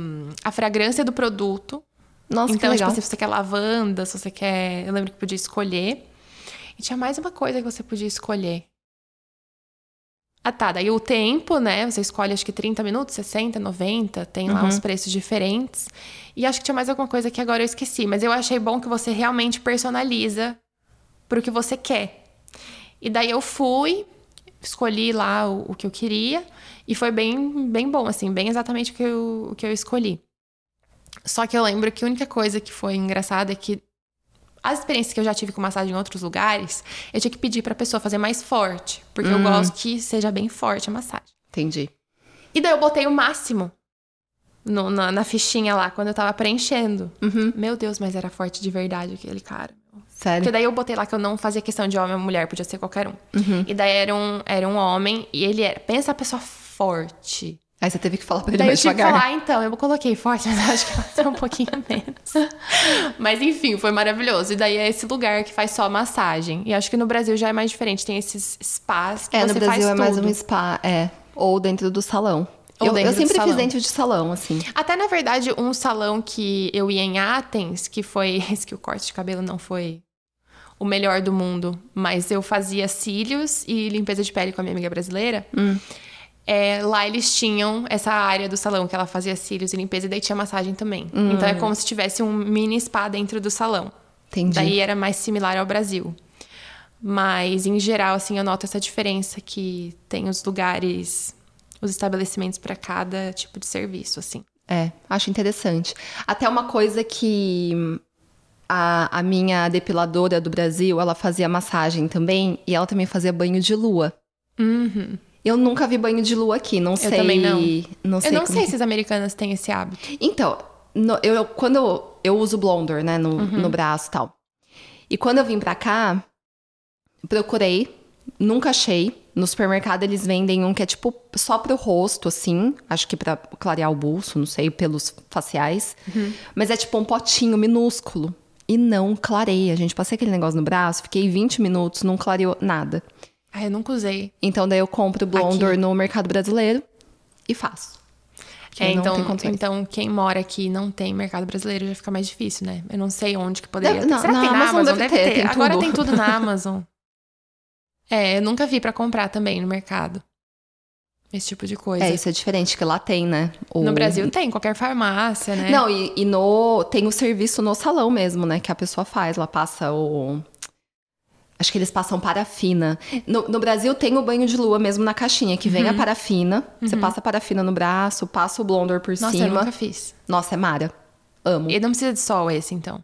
a fragrância do produto. Nossa, então, que legal. tipo, se você quer lavanda, se você quer. Eu lembro que podia escolher. E tinha mais uma coisa que você podia escolher. Ah, tá. Daí o tempo, né? Você escolhe acho que 30 minutos, 60, 90. Tem lá Uhum. uns preços diferentes. E acho que tinha mais alguma coisa que agora eu esqueci. Mas eu achei bom que você realmente personaliza pro que você quer. E daí eu fui, escolhi lá o, o que eu queria. E foi bem, bem bom, assim, bem exatamente o que, eu, o que eu escolhi. Só que eu lembro que a única coisa que foi engraçada é que as experiências que eu já tive com massagem em outros lugares, eu tinha que pedir pra pessoa fazer mais forte. Porque eu gosto que seja bem forte a massagem. Entendi. E daí eu botei o máximo no- na, na fichinha lá, quando eu tava preenchendo. Uhum. Meu Deus, mas era forte de verdade aquele cara. Porque Sério. daí eu botei lá que eu não fazia questão de homem ou mulher, podia ser qualquer um. Uhum. E daí era um, era um homem, e ele era. Pensa a pessoa forte. Aí você teve que falar pra ele Daí eu mais que devagar. falar, então, eu coloquei forte, mas eu acho que vai ser um pouquinho menos. mas enfim, foi maravilhoso. E daí é esse lugar que faz só massagem. E acho que no Brasil já é mais diferente. Tem esses spas que É, você no Brasil faz é mais tudo. um spa, é. Ou dentro do salão. Ou eu, eu sempre fiz dentro de salão, assim. Até, na verdade, um salão que eu ia em Athens, que foi esse que o corte de cabelo não foi o melhor do mundo, mas eu fazia cílios e limpeza de pele com a minha amiga brasileira. Hum. É, lá eles tinham essa área do salão que ela fazia cílios e limpeza e daí tinha massagem também. Então é como se tivesse um mini spa dentro do salão. Entendi. Daí era mais similar ao Brasil. Mas, em geral, assim, eu noto essa diferença que tem os lugares, os estabelecimentos para cada tipo de serviço, assim. É, acho interessante. Até uma coisa que a, a minha depiladora do Brasil, ela fazia massagem também e ela também fazia banho de lua. Uhum. Eu nunca vi banho de lua aqui, não sei. também não. não sei Eu não sei que- se as americanas têm esse hábito. Então, no- eu, quando eu, eu uso blonder, né, no, Uhum. no braço e tal. E quando eu vim pra cá, procurei, nunca achei. No supermercado eles vendem um que é tipo só pro rosto, assim. Acho que pra clarear o bolso, não sei, pelos faciais. Uhum. Mas é tipo um potinho minúsculo. E não clareia, gente. Passei aquele negócio no braço, fiquei 20 minutos, não clareou nada. Ah, eu nunca usei. Então daí eu compro o blonder Aqui. no mercado brasileiro e faço. É, então, então, quem mora aqui e não tem mercado brasileiro já fica mais difícil, né? Eu não sei onde que poderia Deve- não, Será que na tem na Amazon Amazon? deve Deve, ter, ter. tem Agora tem tudo na Amazon. É, eu nunca vi pra comprar também no mercado. Esse tipo de coisa. É, isso é diferente, que lá tem, né? O- No Brasil tem, qualquer farmácia, né? Não, e, e no tem o serviço no salão mesmo, né? Que a pessoa faz. Ela passa o. Acho que eles passam parafina. No, no Brasil tem o banho de lua mesmo na caixinha, que Uhum. vem a parafina. Você passa a parafina no braço, passa o blonder por Nossa, eu cima. nunca fiz. Nossa, é Mara. Amo. E não precisa de sol esse, então.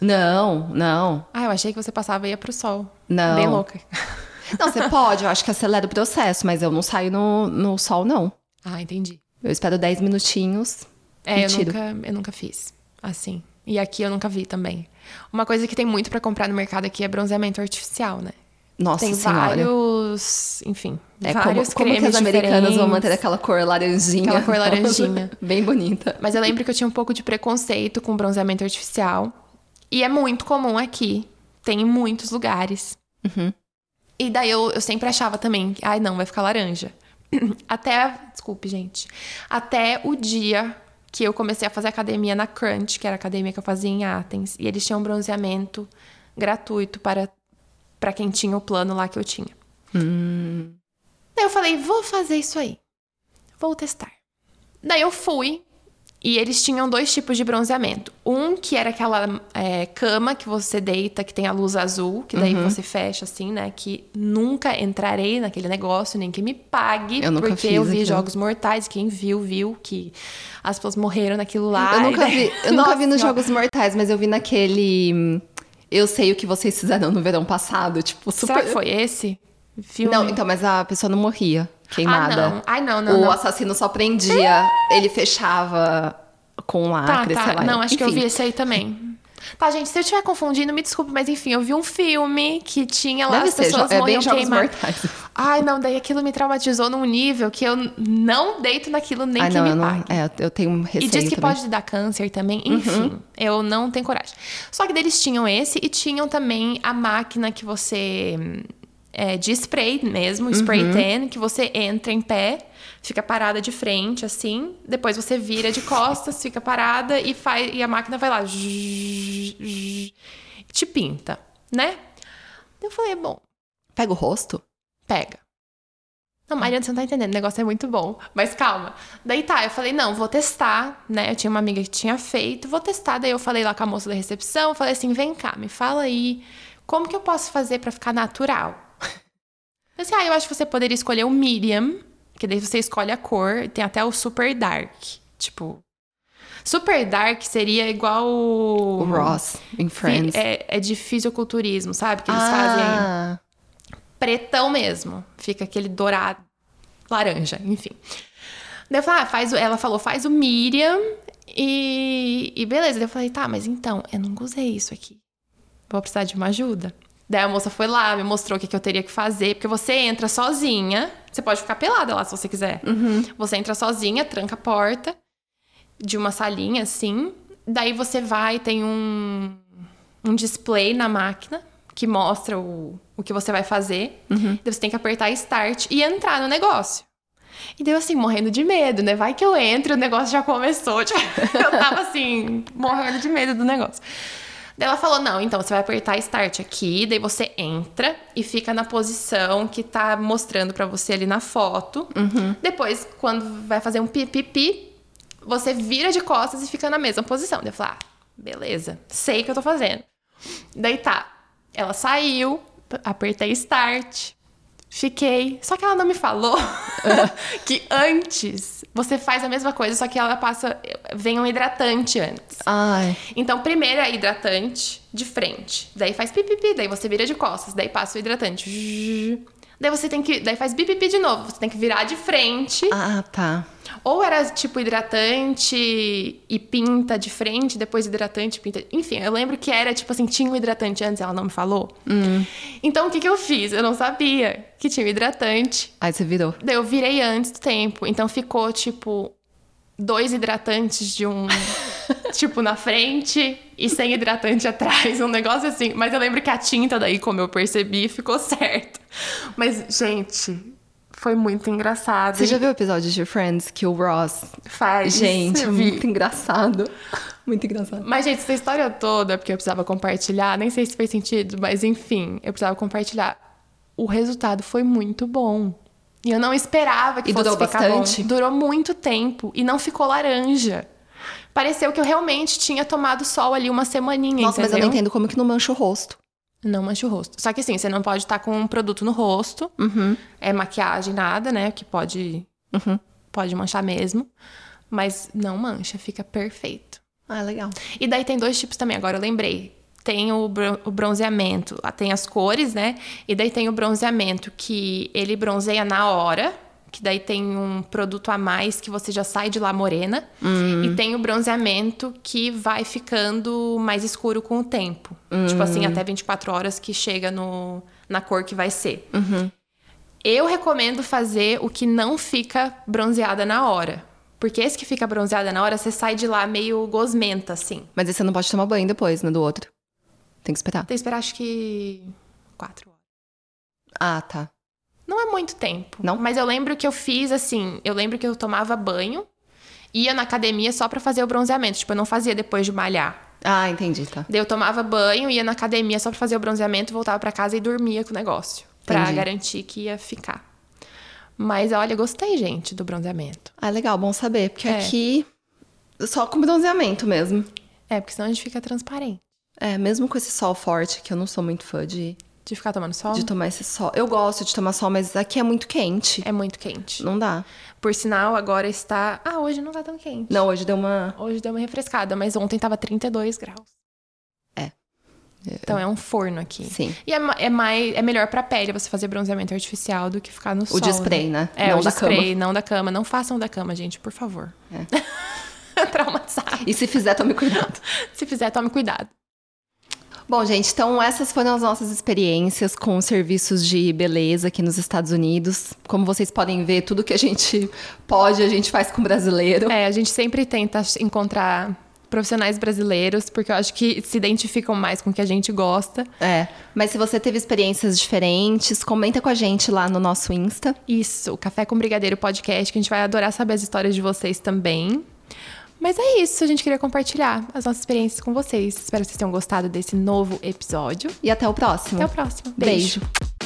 Não, não, Ah, eu achei que você passava e ia pro sol. não. Bem louca. Não, você pode, eu acho que acelera o processo, mas eu não saio no, no sol, não. Ah, entendi. Eu espero 10 minutinhos. É, eu nunca, eu nunca fiz. Assim. E aqui eu nunca vi também. Uma coisa que tem muito pra comprar no mercado aqui é bronzeamento artificial, né? Nossa tem senhora. vários, enfim, É como, vários como que cremes as americanas vão manter aquela cor laranjinha. Aquela cor laranjinha. Bem bonita. Mas eu lembro que eu tinha um pouco de preconceito com bronzeamento artificial. E é muito comum aqui. Tem em muitos lugares. Uhum. E daí eu, eu sempre achava também, ai não, vai ficar laranja. Até, desculpe, gente. Até o dia que eu comecei a fazer academia na Crunch, que era a academia que eu fazia em Athens. E eles tinham bronzeamento gratuito para, para quem tinha o plano lá que eu tinha. Daí eu falei, vou fazer isso aí. Vou testar. Daí eu fui. E eles tinham dois tipos de bronzeamento. Um que era aquela é, cama que você deita, que tem a luz azul, que daí você fecha assim, né? Que nunca entrarei naquele negócio, nem que me pague. Eu nunca porque eu vi aquilo. Jogos Mortais. Quem viu, viu que as pessoas morreram naquilo lá. eu nunca daí- vi, eu nunca vi nos Jogos Mortais, mas eu vi naquele. Eu sei o que vocês fizeram no verão passado, tipo, super. Será que foi esse? Filme? Não, então, mas a pessoa não morria queimada. Ah, não. Ai, não, não, o não. assassino só prendia, ele fechava com Tá, lacre, sei tá. lá. Não, acho que eu Enfim. vi esse aí também. Tá, gente, se eu estiver confundindo, me desculpe, mas enfim, eu vi um filme que tinha lá Deve as ser, pessoas jo- é morriam Jogos queimadas. Ai, não, daí aquilo me traumatizou num nível que eu não deito naquilo nem Ai, que não, me eu não. pague. É, eu tenho um receio E diz que também. Uhum. pode dar câncer também, enfim, eu não tenho coragem. Só que eles tinham esse e tinham também a máquina que você. É, de spray mesmo, spray Uhum. tan, que você entra em pé, fica parada de frente, assim, depois você vira de costas, fica parada e, faz, e a máquina vai lá. zzz, zzz, te pinta, né? Eu falei, bom, Pega o rosto? pega. Não, Mariana, você não tá entendendo, o negócio é muito bom. Mas calma. Daí tá, eu falei, não, vou testar, né? Eu tinha uma amiga que tinha feito, vou testar. Daí eu falei lá com a moça da recepção, falei assim, vem cá, me fala aí, como que eu posso fazer pra ficar natural? Eu disse, ah, eu acho que você poderia escolher o medium, que daí você escolhe a cor, tem até o super dark. Tipo, super dark seria igual O Ross, em Friends. É, é de fisiculturismo, sabe? Que eles fazem ah, pretão mesmo. Fica aquele dourado, laranja, enfim. Daí eu falei, ah, faz o, ela falou, faz o Miriam e, e beleza. Daí eu falei, tá, mas então, eu nunca usei isso aqui. Vou precisar de uma ajuda. Daí a moça foi lá, me mostrou o que, que eu teria que fazer, porque você entra sozinha, você pode ficar pelada lá se você quiser. Você entra sozinha, tranca a porta de uma salinha assim. Daí você vai, tem um, um display na máquina que mostra o, o que você vai fazer. Daí você tem que apertar Start e entrar no negócio. E daí eu assim, morrendo de medo, né? Vai que eu entro o negócio já começou. Tipo, eu tava assim, morrendo de medo do negócio. Daí ela falou: não, então você vai apertar Start aqui, daí você entra e fica na posição que tá mostrando pra você ali na foto. Depois, quando vai fazer um pipipi, você vira de costas e fica na mesma posição. Daí eu falei: ah, beleza, sei o que eu tô fazendo. Daí tá, ela saiu, apertei Start, fiquei. Só que ela não me falou que antes você faz a mesma coisa, só que ela passa. Vem um hidratante antes. Ai. Então, primeiro é hidratante de frente. Daí faz pipipi, daí você vira de costas. Daí passa o hidratante. Daí você tem que. Daí faz pipipi de novo. Você tem que virar de frente. Ah, tá. Ou era tipo hidratante e pinta de frente, depois hidratante e pinta. Enfim, eu lembro que era tipo assim, tinha um hidratante antes, ela não me falou. Então o que, que eu fiz? Eu não sabia que tinha um hidratante. Aí você virou. Daí eu virei antes do tempo. Então ficou tipo dois hidratantes de um. tipo, na frente e sem hidratante atrás. Um negócio assim. Mas eu lembro que a tinta daí, como eu percebi, ficou certo. Mas, gente. Foi muito engraçado. Você já viu o episódio de Friends que o Ross faz? Gente, muito engraçado. Muito engraçado. Mas, gente, essa história toda, porque eu precisava compartilhar, nem sei se fez sentido, mas enfim, eu precisava compartilhar. O resultado foi muito bom. E eu não esperava que E fosse durou ficar bastante? bom. Durou muito tempo e não ficou laranja. Pareceu que eu realmente tinha tomado sol ali uma semaninha, Nossa, mas eu entendeu? não entendo como que não mancha o rosto. Não mancha o rosto. Só que assim, você não pode estar com um produto no rosto. Uhum. É maquiagem, nada, né? Que pode, Uhum. pode manchar mesmo. Mas não mancha, fica perfeito. Ah, legal. E daí tem dois tipos também, agora eu lembrei. Tem o, bron- o bronzeamento, tem as cores, né? E daí tem o bronzeamento que ele bronzeia na hora, que daí tem um produto a mais que você já sai de lá morena. E tem o bronzeamento que vai ficando mais escuro com o tempo. Tipo assim, até 24 horas que chega no, na cor que vai ser. Eu recomendo fazer o que não fica bronzeada na hora. Porque esse que fica bronzeada na hora, você sai de lá meio gosmenta, assim. Mas aí você não pode tomar banho depois, né, do outro. Tem que esperar. Tem que esperar acho que quatro horas. Ah, tá. Não é muito tempo. Não? Mas eu lembro que eu fiz assim, eu lembro que eu tomava banho, ia na academia só pra fazer o bronzeamento. Tipo, eu não fazia depois de malhar. Ah, entendi, tá. Daí eu tomava banho, ia na academia só pra fazer o bronzeamento, voltava pra casa e dormia com o negócio. Pra Entendi. garantir que ia ficar. Mas olha, gostei, gente, do bronzeamento. Ah, legal, bom saber. Porque É. aqui, só com bronzeamento mesmo. É, porque senão a gente fica transparente. É, mesmo com esse sol forte, que eu não sou muito fã de, De ficar tomando sol. de tomar esse sol. Eu gosto de tomar sol, mas aqui é muito quente. É muito quente. Não dá. Por sinal, agora está. Ah, hoje não tá tão quente. Não, hoje deu uma. Hoje deu uma refrescada, mas ontem tava 32 graus. É. Então é um forno aqui. Sim. E é, é mais, é melhor pra pele você fazer bronzeamento artificial do que ficar no sol. O de spray, né? É, Não o da spray, não da cama. Não façam o da cama, gente, por favor. É. Traumatizado. E se fizer, tome cuidado. Se fizer, tome cuidado. Bom, gente, então essas foram as nossas experiências com os serviços de beleza aqui nos Estados Unidos. Como vocês podem ver, tudo que a gente pode, a gente faz com brasileiro. É, a gente sempre tenta encontrar profissionais brasileiros, porque eu acho que se identificam mais com o que a gente gosta. É. Mas se você teve experiências diferentes, comenta com a gente lá no nosso Insta. Isso, o Café com Brigadeiro podcast, que a gente vai adorar saber as histórias de vocês também. Mas é isso, a gente queria compartilhar as nossas experiências com vocês. Espero que vocês tenham gostado desse novo episódio. E até o próximo. Até o próximo. Beijo. Beijo.